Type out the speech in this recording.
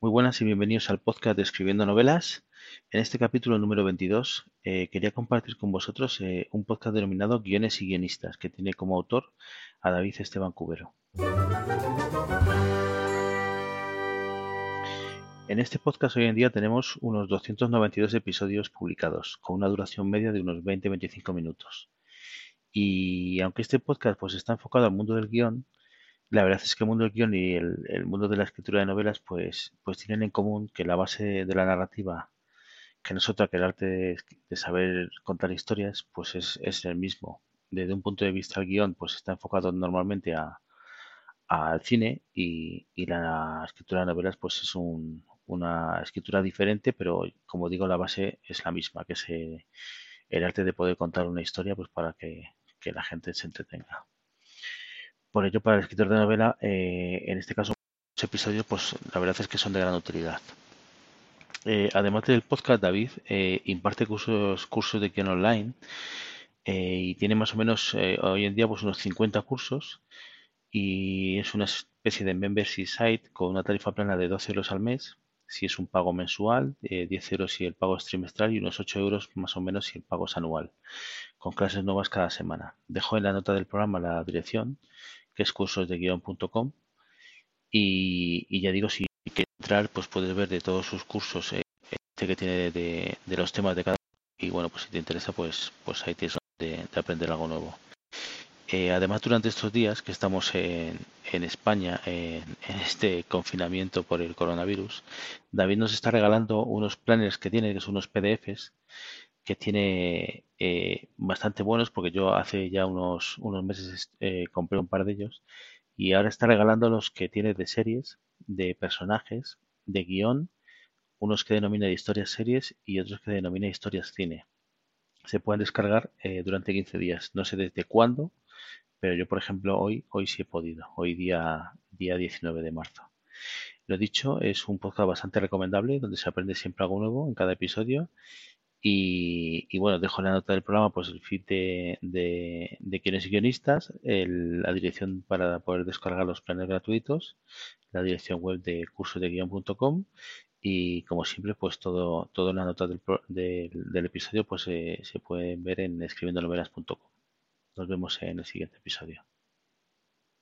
Muy buenas y bienvenidos al podcast de Escribiendo Novelas. En este capítulo número 22 eh, quería compartir con vosotros eh, un podcast denominado Guiones y Guionistas, que tiene como autor a David Esteban Cubero. En este podcast hoy en día tenemos unos 292 episodios publicados, con una duración media de unos 20-25 minutos. Y aunque este podcast pues está enfocado al mundo del guion, la verdad es que el mundo del guion y el, mundo de la escritura de novelas pues, pues tienen en común que la base de la narrativa, que no es otra que el arte de, saber contar historias, pues es, es, el mismo. Desde un punto de vista el guion pues está enfocado normalmente a, al cine y, y, la escritura de novelas pues es un, una escritura diferente, pero como digo la base es la misma, que es eh, el arte de poder contar una historia pues para que, que la gente se entretenga. Por ello, para el escritor de novela, eh, en este caso, los episodios, pues la verdad es que son de gran utilidad. Eh, además del podcast, David eh, imparte cursos, cursos de guion online y tiene más o menos hoy en día pues unos 50 cursos y es una especie de membership site con una tarifa plana de 12 euros al mes si es un pago mensual, 10 euros si el pago es trimestral y unos 8 euros más o menos si el pago es anual, con clases nuevas cada semana. Dejo en la nota del programa la dirección que es cursosdeguion.com y, ya digo, si quieres entrar, pues puedes ver de todos sus cursos eh, este que tiene de, los temas de cada y bueno, pues si te interesa, pues, pues ahí tienes de, de aprender algo nuevo. Eh, además, durante estos días que estamos en, en España en, este confinamiento por el coronavirus, David nos está regalando unos planes que tiene, que son unos PDFs, que tiene eh, bastante buenos porque yo hace ya unos, unos meses eh, compré un par de ellos y ahora está regalando los que tiene de series, de personajes, de guion, unos que denomina de historias series y otros que denomina historias cine. Se pueden descargar eh, durante 15 días. No sé desde cuándo, pero yo, por ejemplo, hoy, hoy sí he podido. Hoy día, día 19 de marzo. Lo dicho, es un podcast bastante recomendable donde se aprende siempre algo nuevo en cada episodio y, bueno, dejo la nota del programa pues el feed de, de y guionistas, la dirección para poder descargar los planes gratuitos, la dirección web de cursosdeguion.com y como siempre pues todo, en la nota del, del, episodio pues se puede ver en escribiendonovelas.com. Nos vemos en el siguiente episodio.